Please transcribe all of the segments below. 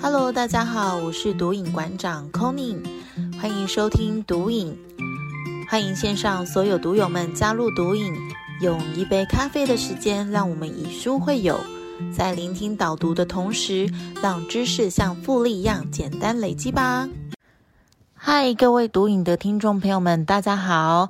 Hello，大家好，我是毒瘾馆长 Conny，欢迎收听毒瘾，欢迎线上所有毒友们加入毒瘾，用一杯咖啡的时间，让我们以书会友，在聆听导读的同时，让知识像复利一样简单累积吧。嗨，各位毒瘾的听众朋友们，大家好。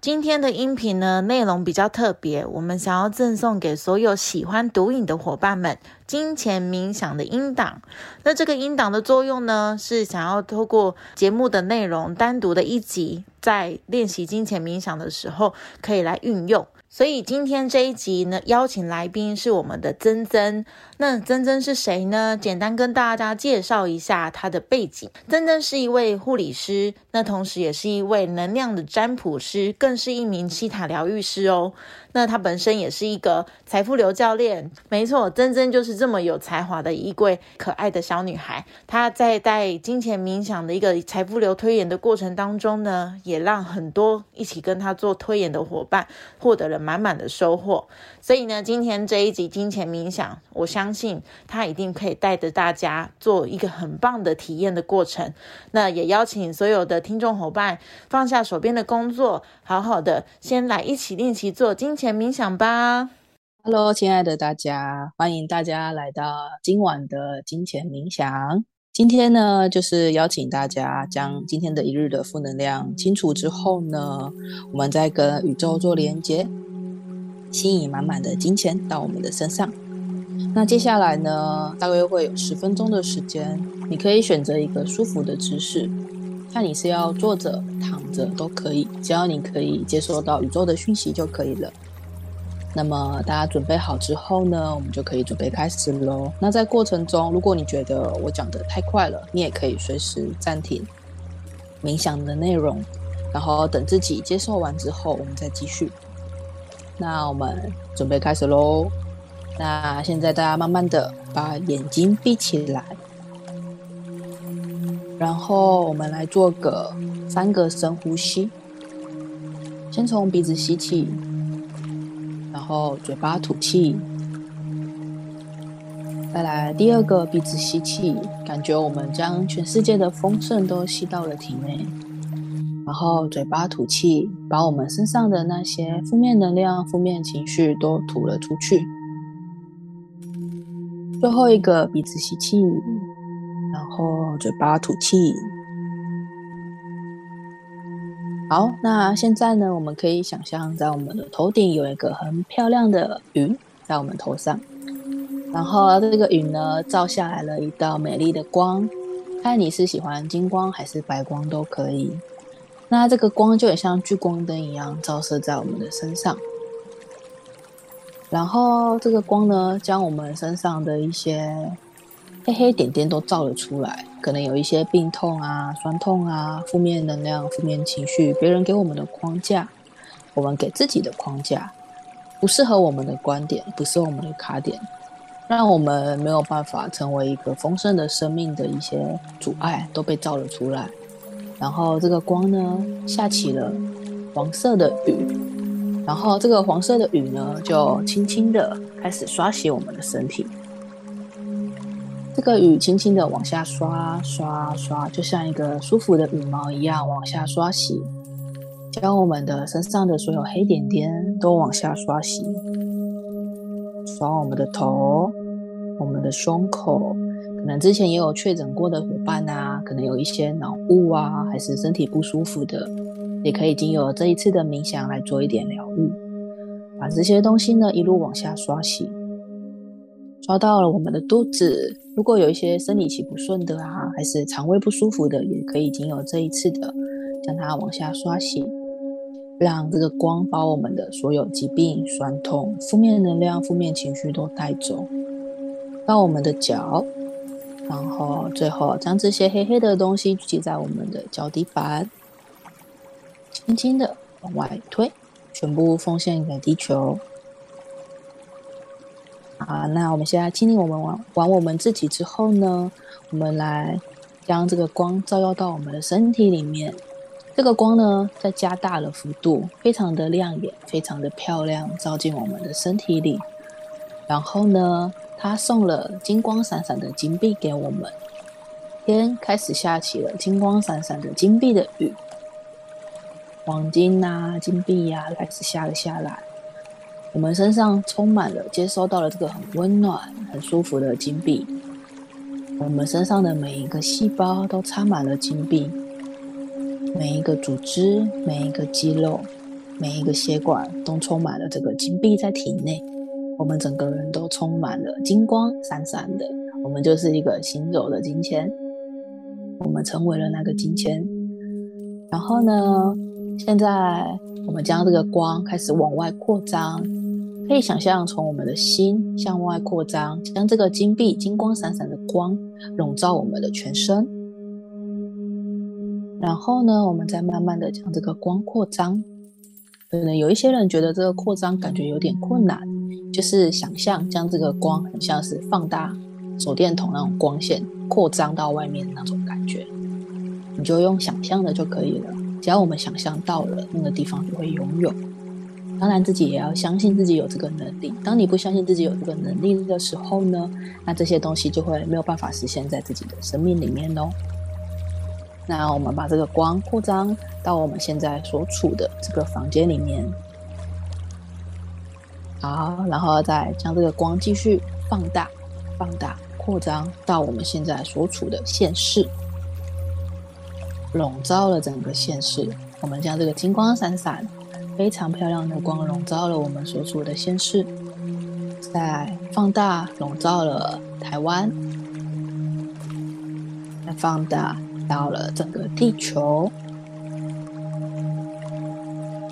今天的音频呢，内容比较特别，我们想要赠送给所有喜欢毒瘾的伙伴们，金钱冥想的音档。那这个音档的作用呢，是想要透过节目的内容，单独的一集，在练习金钱冥想的时候，可以来运用。所以今天这一集呢，邀请来宾是我们的珍珍。那珍珍是谁呢？简单跟大家介绍一下她的背景。珍珍是一位护理师，那同时也是一位能量的占卜师，更是一名西塔疗愈师哦。那她本身也是一个财富流教练。没错，珍珍就是这么有才华的一位可爱的小女孩。她在带金钱冥想的一个财富流推演的过程当中呢，也让很多一起跟她做推演的伙伴获得了。满满的收获，所以呢，今天这一集金钱冥想，我相信他一定可以带着大家做一个很棒的体验的过程。那也邀请所有的听众伙伴放下手边的工作，好好的先来一起练习做金钱冥想吧。Hello，亲爱的大家，欢迎大家来到今晚的金钱冥想。今天呢，就是邀请大家将今天的一日的负能量清除之后呢，我们再跟宇宙做连接。吸引满满的金钱到我们的身上。那接下来呢，大约会有十分钟的时间，你可以选择一个舒服的姿势，看你是要坐着、躺着都可以，只要你可以接收到宇宙的讯息就可以了。那么大家准备好之后呢，我们就可以准备开始喽。那在过程中，如果你觉得我讲的太快了，你也可以随时暂停冥想的内容，然后等自己接受完之后，我们再继续。那我们准备开始喽。那现在大家慢慢的把眼睛闭起来，然后我们来做个三个深呼吸。先从鼻子吸气，然后嘴巴吐气。再来第二个鼻子吸气，感觉我们将全世界的丰盛都吸到了体内。然后嘴巴吐气，把我们身上的那些负面能量、负面情绪都吐了出去。最后一个鼻子吸气，然后嘴巴吐气。好，那现在呢，我们可以想象在我们的头顶有一个很漂亮的云在我们头上，然后这个云呢照下来了一道美丽的光，看你是喜欢金光还是白光都可以。那这个光就很像聚光灯一样照射在我们的身上，然后这个光呢，将我们身上的一些黑黑点点都照了出来，可能有一些病痛啊、酸痛啊、负面能量、负面情绪，别人给我们的框架，我们给自己的框架，不适合我们的观点，不是我们的卡点，让我们没有办法成为一个丰盛的生命的一些阻碍，都被照了出来。然后这个光呢，下起了黄色的雨，然后这个黄色的雨呢，就轻轻的开始刷洗我们的身体。这个雨轻轻的往下刷刷刷，就像一个舒服的羽毛一样往下刷洗，将我们的身上的所有黑点点都往下刷洗，刷我们的头，我们的胸口。可能之前也有确诊过的伙伴啊，可能有一些脑雾啊，还是身体不舒服的，也可以经由这一次的冥想来做一点疗愈，把这些东西呢一路往下刷洗，刷到了我们的肚子。如果有一些生理期不顺的啊，还是肠胃不舒服的，也可以经由这一次的将它往下刷洗，让这个光把我们的所有疾病、酸痛、负面能量、负面情绪都带走，到我们的脚。然后最后将这些黑黑的东西聚集在我们的脚底板，轻轻的往外推，全部奉献给地球。啊，那我们现在清理我们完完我们自己之后呢，我们来将这个光照耀到我们的身体里面。这个光呢，在加大了幅度，非常的亮眼，非常的漂亮，照进我们的身体里。然后呢？他送了金光闪闪的金币给我们。天开始下起了金光闪闪的金币的雨，黄金呐、金币呀开始下了下来。我们身上充满了，接收到了这个很温暖、很舒服的金币。我们身上的每一个细胞都插满了金币，每一个组织、每一个肌肉、每一个血管都充满了这个金币在体内。我们整个人都充满了金光闪闪的，我们就是一个行走的金钱。我们成为了那个金钱，然后呢？现在我们将这个光开始往外扩张，可以想象从我们的心向外扩张，将这个金币金光闪闪的光笼罩我们的全身。然后呢，我们再慢慢的将这个光扩张。可能有一些人觉得这个扩张感觉有点困难，就是想象将这个光很像是放大手电筒那种光线。扩张到外面那种感觉，你就用想象的就可以了。只要我们想象到了，那个地方就会拥有。当然，自己也要相信自己有这个能力。当你不相信自己有这个能力的时候呢，那这些东西就会没有办法实现在自己的生命里面哦。那我们把这个光扩张到我们现在所处的这个房间里面，好，然后再将这个光继续放大，放大。扩张到我们现在所处的现世，笼罩了整个现世。我们将这个金光闪闪、非常漂亮的光笼罩了我们所处的现世，再放大笼罩了台湾，再放大到了整个地球。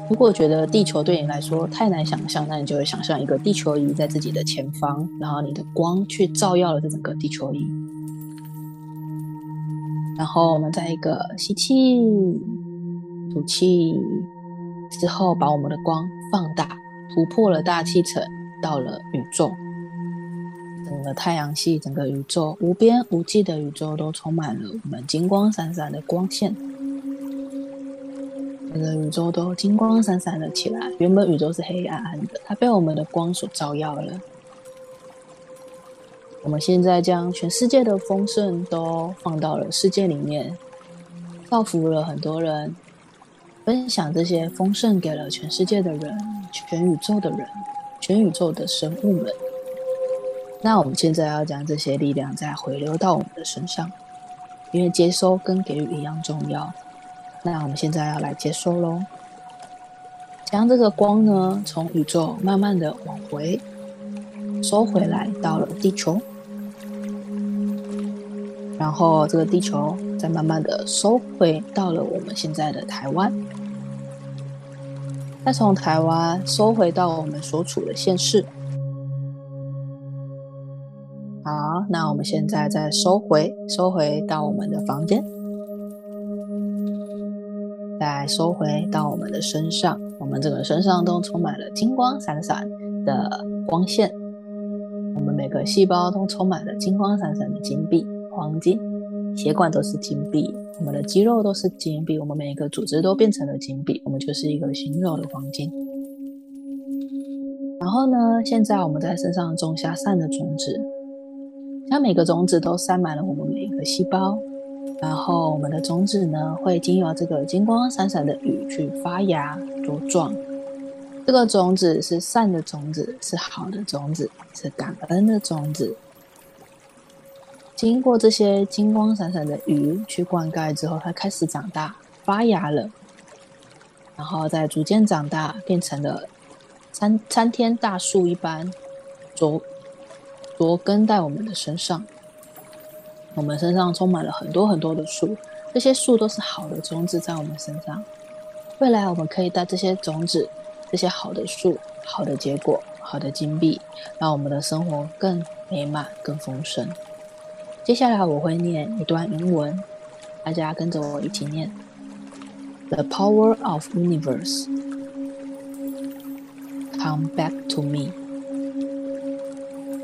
如果觉得地球对你来说太难想象，那你就会想象一个地球仪在自己的前方，然后你的光去照耀了这整个地球仪。然后我们在一个吸气、吐气之后，把我们的光放大，突破了大气层，到了宇宙。整个太阳系、整个宇宙，无边无际的宇宙都充满了我们金光闪闪的光线。整个宇宙都金光闪闪了起来。原本宇宙是黑暗暗的，它被我们的光所照耀了。我们现在将全世界的丰盛都放到了世界里面，造福了很多人，分享这些丰盛给了全世界的人、全宇宙的人、全宇宙的生物们。那我们现在要将这些力量再回流到我们的身上，因为接收跟给予一样重要。那我们现在要来接收喽，将这个光呢从宇宙慢慢的往回收回来，到了地球，然后这个地球再慢慢的收回到了我们现在的台湾，再从台湾收回到我们所处的县市。好，那我们现在再收回，收回到我们的房间。再收回到我们的身上，我们整个身上都充满了金光闪闪的光线，我们每个细胞都充满了金光闪闪的金币、黄金，血管都是金币，我们的肌肉都是金币，我们每一个组织都变成了金币，我们就是一个形肉的黄金。然后呢，现在我们在身上种下善的种子，将每个种子都塞满了我们每一个细胞。然后我们的种子呢，会经由这个金光闪闪的雨去发芽茁壮。这个种子是善的种子，是好的种子，是感恩的种子。经过这些金光闪闪的雨去灌溉之后，它开始长大发芽了，然后再逐渐长大，变成了参参天大树一般，着多根在我们的身上。我们身上充满了很多很多的树，这些树都是好的种子在我们身上。未来我们可以带这些种子、这些好的树、好的结果、好的金币，让我们的生活更美满、更丰盛。接下来我会念一段英文，大家跟着我一起念：The power of universe come back to me.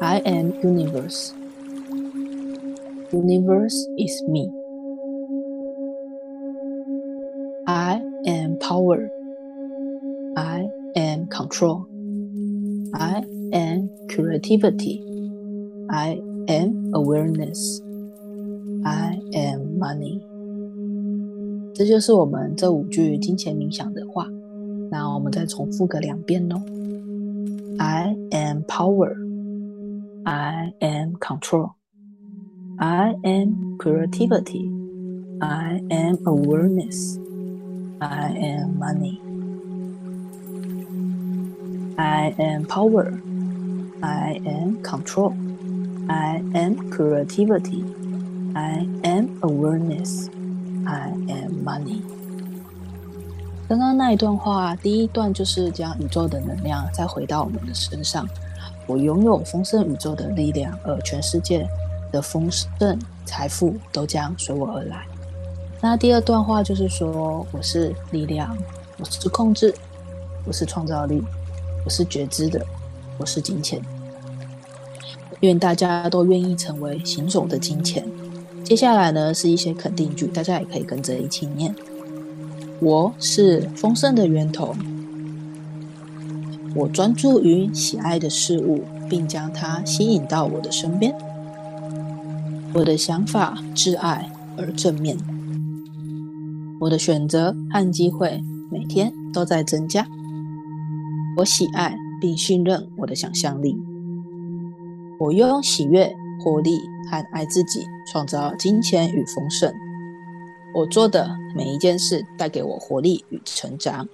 I am universe. universe is me. I am power. I am control. I am creativity. I am awareness. I am money. 这就是我们这五句金钱冥想的话。那我们再重复个两遍哦。I am power. I am control. I am creativity. I am awareness. I am money. I am power. I am control. I am creativity. I am awareness. I am money. 刚刚那一段话，第一段就是将宇宙的能量再回到我们的身上。 我拥有丰盛宇宙的力量，而全世界的丰盛财富都将随我而来。那第二段话就是说，我是力量，我是控制，我是创造力。我是觉知的，我是金钱。愿大家都愿意成为行走的金钱。接下来呢，是一些肯定句，大家也可以跟着一起念。我是丰盛的源头。我专注于喜爱的事物，并将它吸引到我的身边。我的想法挚爱而正面。我的选择和机会每天都在增加。我喜爱并信任我的想象力。我用喜悦、活力和爱自己创造金钱与丰盛。我做的每一件事带给我活力与成长。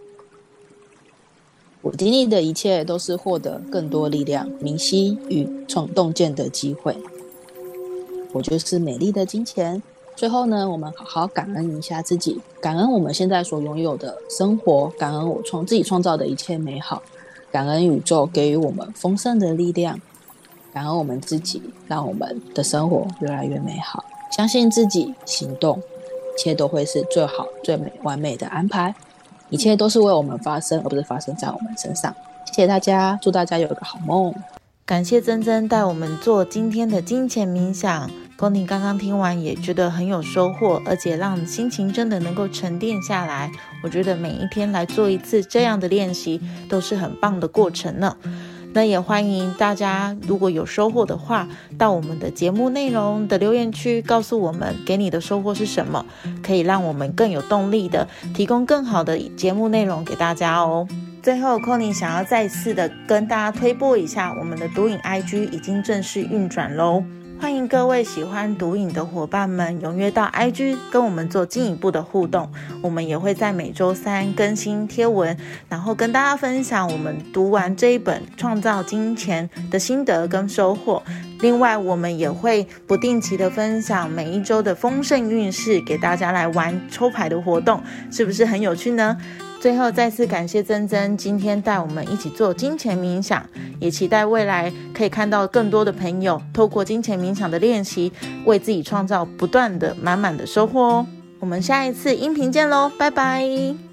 我经历的一切都是获得更多力量、明晰与创洞见的机会。我就是美丽的金钱。最后呢，我们好好感恩一下自己，感恩我们现在所拥有的生活，感恩我创自己创造的一切美好，感恩宇宙给予我们丰盛的力量，感恩我们自己，让我们的生活越来越美好。相信自己，行动，一切都会是最好、最美、完美的安排，一切都是为我们发生，而不是发生在我们身上。谢谢大家，祝大家有一个好梦。感谢珍珍带我们做今天的金钱冥想。宫宁刚刚听完也觉得很有收获，而且让心情真的能够沉淀下来。我觉得每一天来做一次这样的练习都是很棒的过程呢。那也欢迎大家，如果有收获的话，到我们的节目内容的留言区告诉我们，给你的收获是什么，可以让我们更有动力的提供更好的节目内容给大家哦。最后 c o n y 想要再次的跟大家推播一下，我们的读影 IG 已经正式运转喽。欢迎各位喜欢读影的伙伴们踊跃到 IG 跟我们做进一步的互动。我们也会在每周三更新贴文，然后跟大家分享我们读完这一本《创造金钱》的心得跟收获。另外，我们也会不定期的分享每一周的丰盛运势给大家来玩抽牌的活动，是不是很有趣呢？最后再次感谢珍珍今天带我们一起做金钱冥想，也期待未来可以看到更多的朋友透过金钱冥想的练习，为自己创造不断的满满的收获哦。我们下一次音频见喽，拜拜。